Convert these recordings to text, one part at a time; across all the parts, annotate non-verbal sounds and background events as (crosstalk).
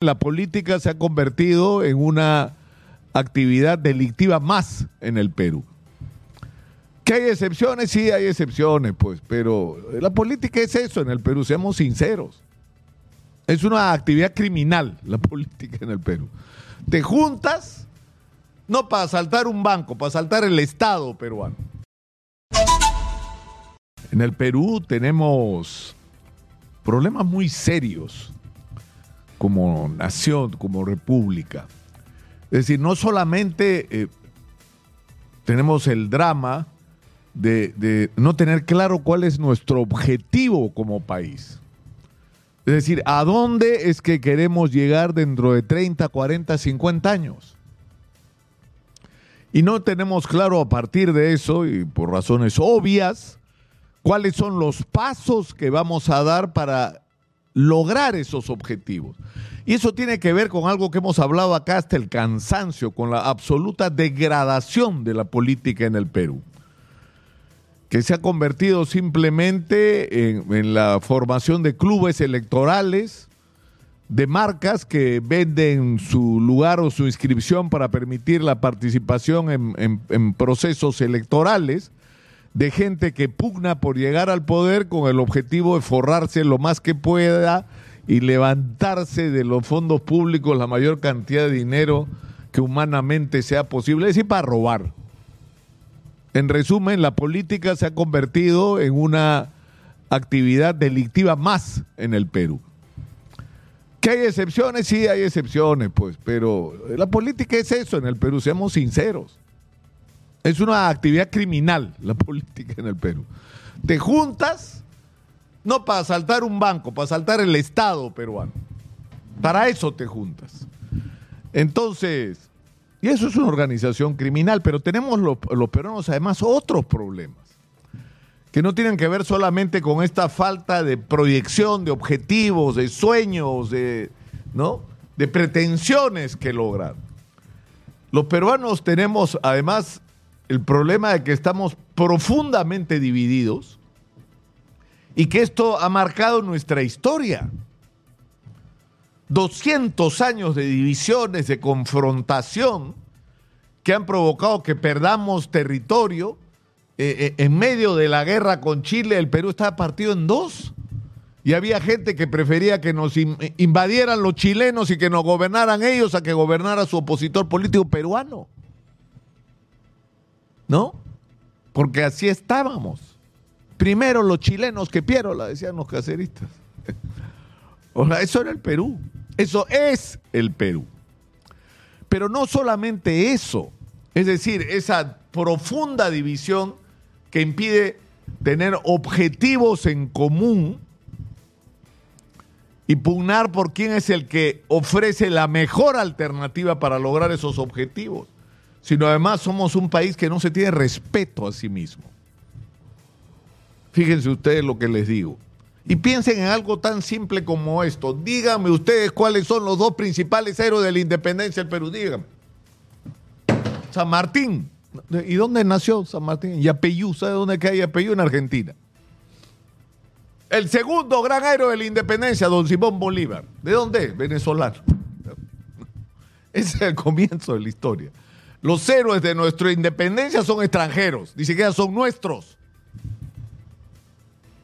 La política se ha convertido en una actividad delictiva más en el Perú. ¿Que hay excepciones? Sí, hay excepciones, pues, pero la política es eso en el Perú, seamos sinceros. Es una actividad criminal la (laughs) política en el Perú. Te juntas no para asaltar un banco, para asaltar el Estado peruano. En el Perú tenemos problemas muy serios como nación, como república. Es decir, no solamente eh, tenemos el drama de, de, no tener claro cuál es nuestro objetivo como país. Es decir, ¿a dónde es que queremos llegar dentro de 30, 40, 50 años? Y no tenemos claro a partir de eso, y por razones obvias, cuáles son los pasos que vamos a dar para lograr esos objetivos. Y eso tiene que ver con algo que hemos hablado acá hasta el cansancio, con la absoluta degradación de la política en el Perú, que se ha convertido simplemente en, la formación de clubes electorales, de marcas que venden su lugar o su inscripción para permitir la participación en procesos electorales de gente que pugna por llegar al poder con el objetivo de forrarse lo más que pueda y levantarse de los fondos públicos la mayor cantidad de dinero que humanamente sea posible, es decir, para robar. En resumen, la política se ha convertido en una actividad delictiva más en el Perú. ¿Que hay excepciones? Sí, hay excepciones, pues, pero la política es eso en el Perú, seamos sinceros. Es una actividad criminal (laughs) la política en el Perú. Te juntas no para asaltar un banco, para asaltar el Estado peruano. Para eso te juntas. Entonces, y eso es una organización criminal, pero tenemos los, los peruanos además otros problemas que no tienen que ver solamente con esta falta de proyección, de objetivos, de sueños, de, ¿no? de pretensiones que lograr. Los peruanos tenemos además el problema de que estamos profundamente divididos y que esto ha marcado nuestra historia. 200 años de divisiones, de confrontación, que han provocado que perdamos territorio. Eh, eh, en medio de la guerra con Chile, el Perú estaba partido en dos. Y había gente que prefería que nos invadieran los chilenos y que nos gobernaran ellos a que gobernara su opositor político peruano. ¿No? Porque así estábamos. Primero los chilenos que Piero, la decían los caceristas. (laughs) O sea, eso era el Perú. Eso es el Perú. Pero no solamente eso. Es decir, esa profunda división que impide tener objetivos en común y pugnar por quién es el que ofrece la mejor alternativa para lograr esos objetivos sino además somos un país que no se tiene respeto a sí mismo. Fíjense ustedes lo que les digo. Y piensen en algo tan simple como esto. Díganme ustedes cuáles son los dos principales héroes de la independencia del Perú. Díganme. San Martín. ¿Y dónde nació San Martín? Yapeyú. ¿Sabe dónde hay Yapeyú? En Argentina. El segundo gran héroe de la independencia, don Simón Bolívar. ¿De dónde? Venezolano. (laughs) Ese es el comienzo de la historia. Los héroes de nuestra independencia son extranjeros, ni siquiera son nuestros.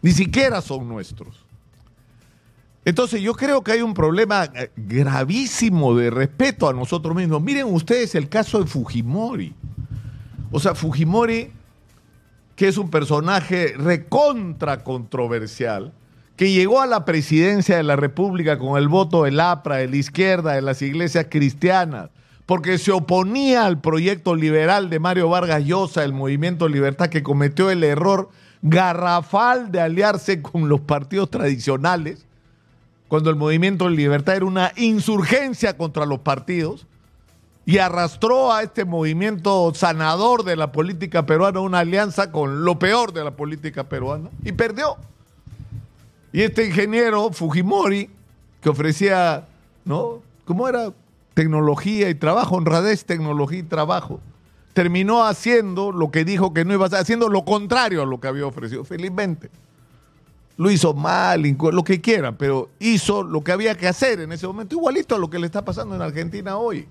Ni siquiera son nuestros. Entonces yo creo que hay un problema eh, gravísimo de respeto a nosotros mismos. Miren ustedes el caso de Fujimori. O sea, Fujimori, que es un personaje recontra controversial, que llegó a la presidencia de la República con el voto del APRA, de la izquierda, de las iglesias cristianas, porque se oponía al proyecto liberal de Mario Vargas Llosa, el movimiento Libertad, que cometió el error garrafal de aliarse con los partidos tradicionales, cuando el movimiento Libertad era una insurgencia contra los partidos, y arrastró a este movimiento sanador de la política peruana una alianza con lo peor de la política peruana, y perdió. Y este ingeniero Fujimori, que ofrecía, ¿no? ¿Cómo era? Tecnología y trabajo, honradez, tecnología y trabajo. Terminó haciendo lo que dijo que no iba a hacer, haciendo lo contrario a lo que había ofrecido, felizmente. lo hizo mal, lo que quieran, pero hizo lo que había que hacer en ese momento, igualito a lo que le está pasando en Argentina hoy.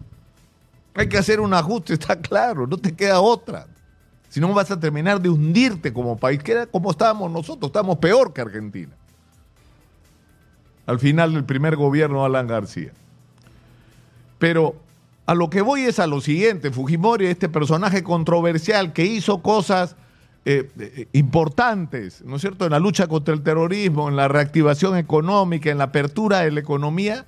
Hay que hacer un ajuste, (laughs) está claro, no te queda otra. Si no vas a terminar de hundirte como país, que era como estábamos nosotros, estamos peor que Argentina. Al final del primer gobierno Alan García. Pero a lo que voy es a lo siguiente, Fujimori, este personaje controversial que hizo cosas eh, eh, importantes, ¿no es cierto?, en la lucha contra el terrorismo, en la reactivación económica, en la apertura de la economía,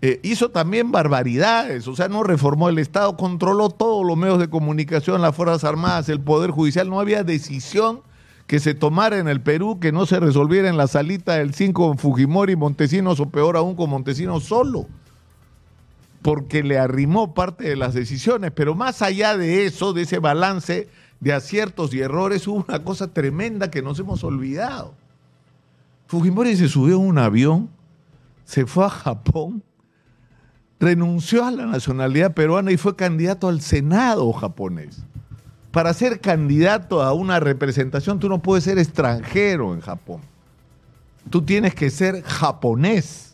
eh, hizo también barbaridades, o sea, no reformó el Estado, controló todos los medios de comunicación, las Fuerzas Armadas, el Poder Judicial, no había decisión que se tomara en el Perú que no se resolviera en la salita del 5 con Fujimori, Montesinos o peor aún con Montesinos solo, porque le arrimó parte de las decisiones, pero más allá de eso, de ese balance, de aciertos y errores, hubo una cosa tremenda que nos hemos olvidado. Fujimori se subió a un avión, se fue a Japón, renunció a la nacionalidad peruana y fue candidato al Senado japonés. Para ser candidato a una representación, tú no puedes ser extranjero en Japón. Tú tienes que ser japonés.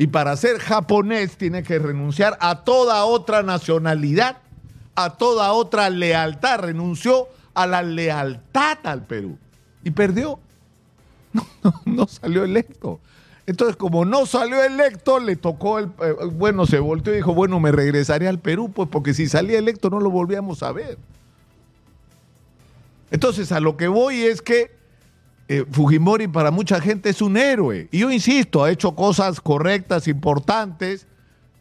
Y para ser japonés tienes que renunciar a toda otra nacionalidad a toda otra lealtad, renunció a la lealtad al Perú y perdió. (laughs) No, salió electo. Entonces, como no salió electo, le tocó el. Eh, bueno, se volteó y dijo: Bueno, me regresaré al Perú, pues porque si salía electo no lo volvíamos a ver. Entonces, a lo que voy es que eh, Fujimori para mucha gente es un héroe. Y yo insisto, ha hecho cosas correctas, importantes,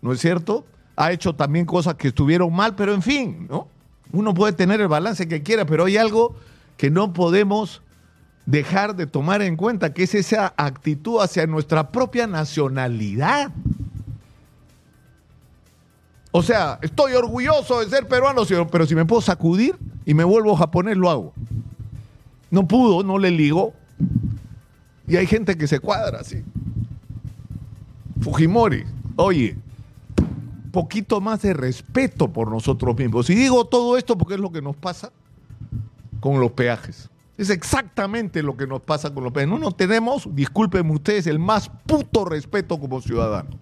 ¿no es cierto? ha hecho también cosas que estuvieron mal, pero en fin, ¿no? Uno puede tener el balance que quiera, pero hay algo que no podemos dejar de tomar en cuenta, que es esa actitud hacia nuestra propia nacionalidad. O sea, estoy orgulloso de ser peruano, pero si me puedo sacudir y me vuelvo japonés, lo hago. No pudo, no le ligó. Y hay gente que se cuadra así. Fujimori, oye, poquito más de respeto por nosotros mismos. Y digo todo esto porque es lo que nos pasa con los peajes. Es exactamente lo que nos pasa con los peajes. No tenemos, discúlpenme ustedes, el más puto respeto como ciudadanos.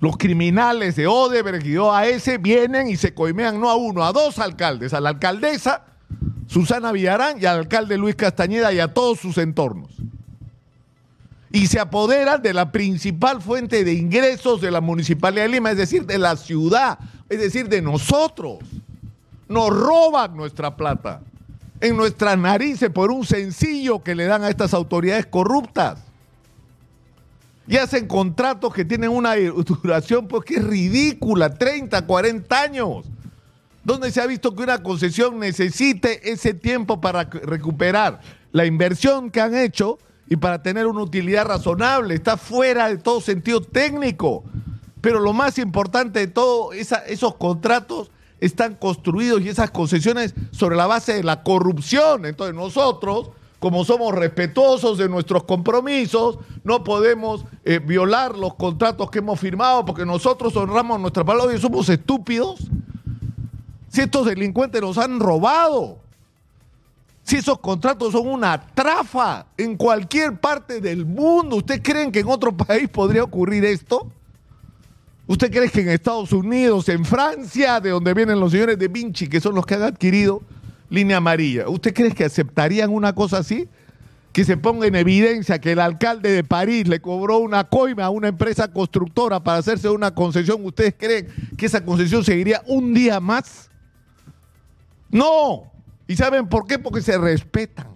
Los criminales de Odebrecht y OAS vienen y se coimean no a uno, a dos alcaldes, a la alcaldesa Susana Villarán y al alcalde Luis Castañeda y a todos sus entornos y se apoderan de la principal fuente de ingresos de la Municipalidad de Lima, es decir, de la ciudad, es decir, de nosotros. Nos roban nuestra plata en nuestras narices por un sencillo que le dan a estas autoridades corruptas. Y hacen contratos que tienen una duración pues que es ridícula, 30, 40 años. ¿Dónde se ha visto que una concesión necesite ese tiempo para recuperar la inversión que han hecho y para tener una utilidad razonable. Está fuera de todo sentido técnico. Pero lo más importante de todo, esos contratos están construidos y esas concesiones sobre la base de la corrupción. Entonces nosotros, como somos respetuosos de nuestros compromisos, no podemos eh, violar los contratos que hemos firmado porque nosotros honramos nuestra palabra y somos estúpidos. Si estos delincuentes nos han robado, si esos contratos son una trafa en cualquier parte del mundo, ¿usted creen que en otro (laughs) país podría ocurrir esto? ¿Usted cree que en Estados Unidos, en Francia, de donde vienen los señores de Vinci, que son los que han adquirido línea amarilla, ¿usted cree que aceptarían una cosa así? Que se ponga en evidencia que el alcalde de París le cobró una coima a una empresa constructora para hacerse una concesión. ¿Ustedes creen que esa concesión seguiría un día más? No, ¿Y saben por qué? Porque se respetan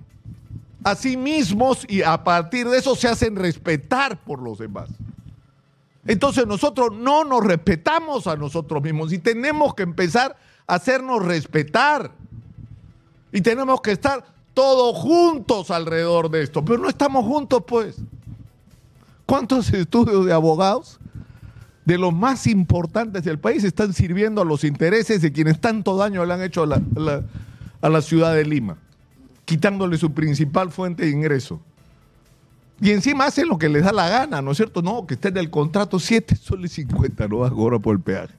a sí mismos y a partir de eso se hacen respetar por los demás. Entonces nosotros no nos respetamos a nosotros mismos y tenemos que empezar a hacernos respetar. Y tenemos que estar todos juntos alrededor de esto. Pero no estamos juntos, pues. ¿Cuántos estudios de abogados de los más importantes del país están sirviendo a los intereses de quienes tanto daño le han hecho a la, a la ciudad de Lima, quitándole su principal fuente de ingreso. Y encima hacen lo que les da la gana, ¿no es cierto? No, que esté en el contrato 7 soles 50, no vas ahora por el peaje.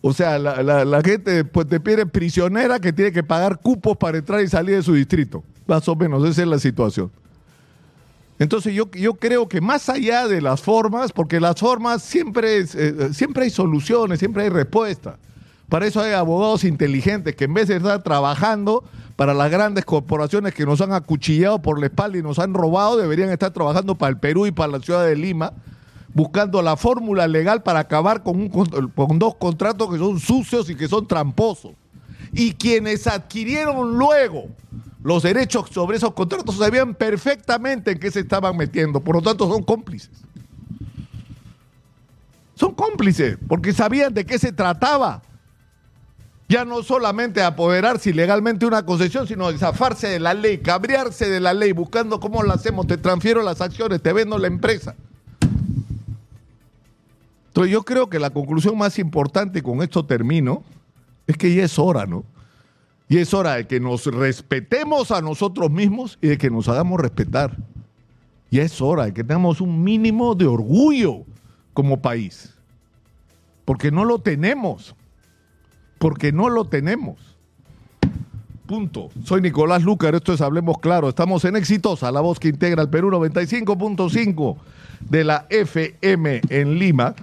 O sea, la, gente pues, te pide prisionera que tiene que pagar cupos para entrar y salir de su distrito. Más o menos, esa es la situación. Entonces yo, yo creo que más allá de las formas, porque las formas siempre, eh, siempre hay soluciones, siempre hay respuestas. Para eso hay abogados inteligentes que en vez de estar trabajando para las grandes corporaciones que nos han acuchillado por la espalda y nos han robado, deberían estar trabajando para el Perú y para la ciudad de Lima, buscando la fórmula legal para acabar con, un, con dos contratos que son sucios y que son tramposos. Y quienes adquirieron luego los derechos sobre esos contratos sabían perfectamente en qué se estaban metiendo, por lo tanto son cómplices. Son cómplices, porque sabían de qué se trataba. Ya no solamente apoderarse ilegalmente una concesión, sino zafarse de la ley, cabrearse de la ley, buscando cómo lo hacemos, te transfiero las acciones, te vendo la empresa. Entonces yo creo que la conclusión más importante, y con esto termino, es que ya es hora, ¿no? Y es hora de que nos respetemos a nosotros mismos y de que nos hagamos respetar. Y es hora de que tengamos un mínimo de orgullo como país. Porque no lo tenemos porque no lo tenemos. Punto. Soy Nicolás Lucar, esto es Hablemos Claro. Estamos en Exitosa, la voz que integra el Perú 95.5 de la FM en Lima.